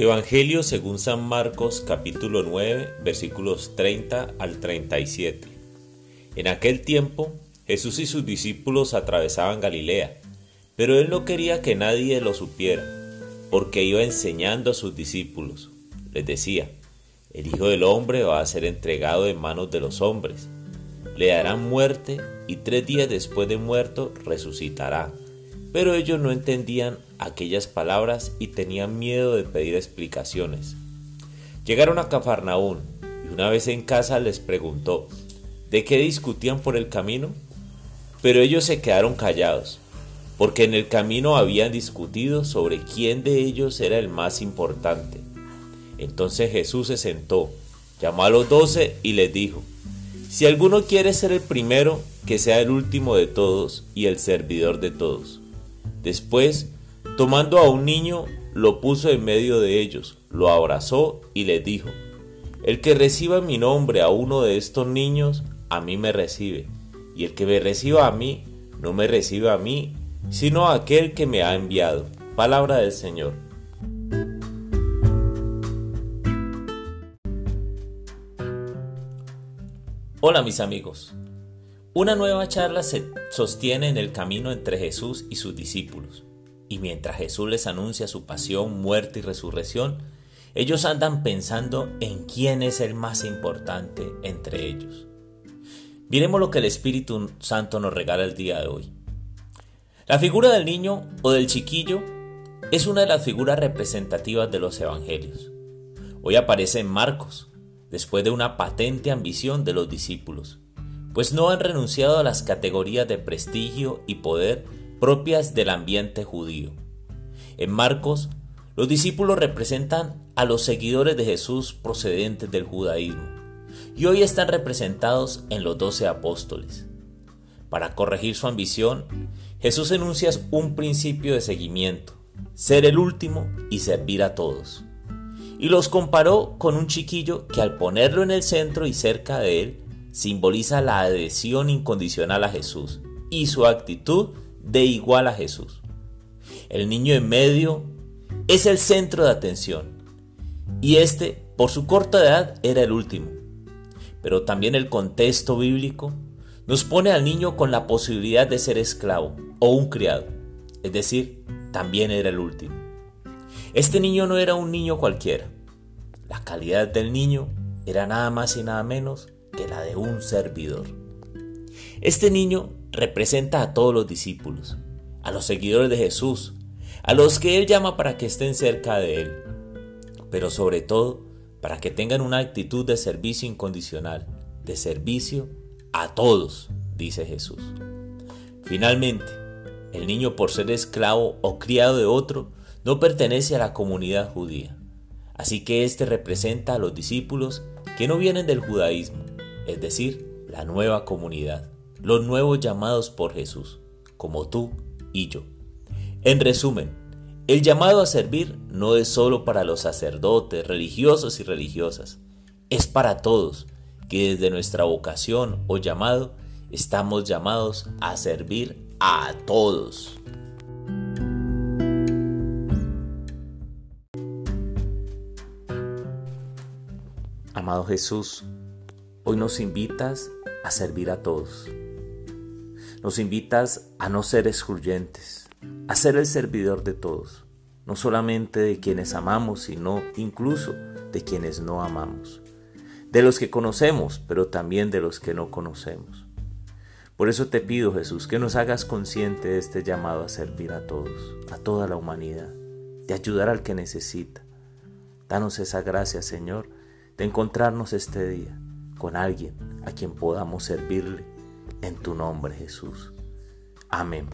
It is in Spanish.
Evangelio según San Marcos capítulo 9 versículos 30 al 37. En aquel tiempo Jesús y sus discípulos atravesaban Galilea, pero él no quería que nadie lo supiera, porque iba enseñando a sus discípulos. Les decía, el Hijo del Hombre va a ser entregado en manos de los hombres, le darán muerte y tres días después de muerto resucitará. Pero ellos no entendían aquellas palabras y tenían miedo de pedir explicaciones. Llegaron a Cafarnaún y una vez en casa les preguntó, ¿de qué discutían por el camino? Pero ellos se quedaron callados, porque en el camino habían discutido sobre quién de ellos era el más importante. Entonces Jesús se sentó, llamó a los doce y les dijo, Si alguno quiere ser el primero, que sea el último de todos y el servidor de todos. Después, tomando a un niño, lo puso en medio de ellos, lo abrazó y le dijo, El que reciba mi nombre a uno de estos niños, a mí me recibe, y el que me reciba a mí, no me recibe a mí, sino a aquel que me ha enviado. Palabra del Señor. Hola mis amigos. Una nueva charla se sostiene en el camino entre Jesús y sus discípulos, y mientras Jesús les anuncia su pasión, muerte y resurrección, ellos andan pensando en quién es el más importante entre ellos. Miremos lo que el Espíritu Santo nos regala el día de hoy. La figura del niño o del chiquillo es una de las figuras representativas de los evangelios. Hoy aparece en Marcos, después de una patente ambición de los discípulos pues no han renunciado a las categorías de prestigio y poder propias del ambiente judío. En Marcos, los discípulos representan a los seguidores de Jesús procedentes del judaísmo, y hoy están representados en los doce apóstoles. Para corregir su ambición, Jesús enuncia un principio de seguimiento, ser el último y servir a todos. Y los comparó con un chiquillo que al ponerlo en el centro y cerca de él, simboliza la adhesión incondicional a Jesús y su actitud de igual a Jesús. El niño en medio es el centro de atención y este, por su corta edad, era el último. Pero también el contexto bíblico nos pone al niño con la posibilidad de ser esclavo o un criado, es decir, también era el último. Este niño no era un niño cualquiera. La calidad del niño era nada más y nada menos la de un servidor. Este niño representa a todos los discípulos, a los seguidores de Jesús, a los que Él llama para que estén cerca de Él, pero sobre todo para que tengan una actitud de servicio incondicional, de servicio a todos, dice Jesús. Finalmente, el niño por ser esclavo o criado de otro no pertenece a la comunidad judía, así que éste representa a los discípulos que no vienen del judaísmo, es decir, la nueva comunidad, los nuevos llamados por Jesús, como tú y yo. En resumen, el llamado a servir no es solo para los sacerdotes, religiosos y religiosas, es para todos, que desde nuestra vocación o llamado estamos llamados a servir a todos. Amado Jesús, Hoy nos invitas a servir a todos. Nos invitas a no ser excluyentes, a ser el servidor de todos, no solamente de quienes amamos, sino incluso de quienes no amamos, de los que conocemos, pero también de los que no conocemos. Por eso te pido, Jesús, que nos hagas consciente de este llamado a servir a todos, a toda la humanidad, de ayudar al que necesita. Danos esa gracia, Señor, de encontrarnos este día con alguien a quien podamos servirle en tu nombre Jesús. Amén.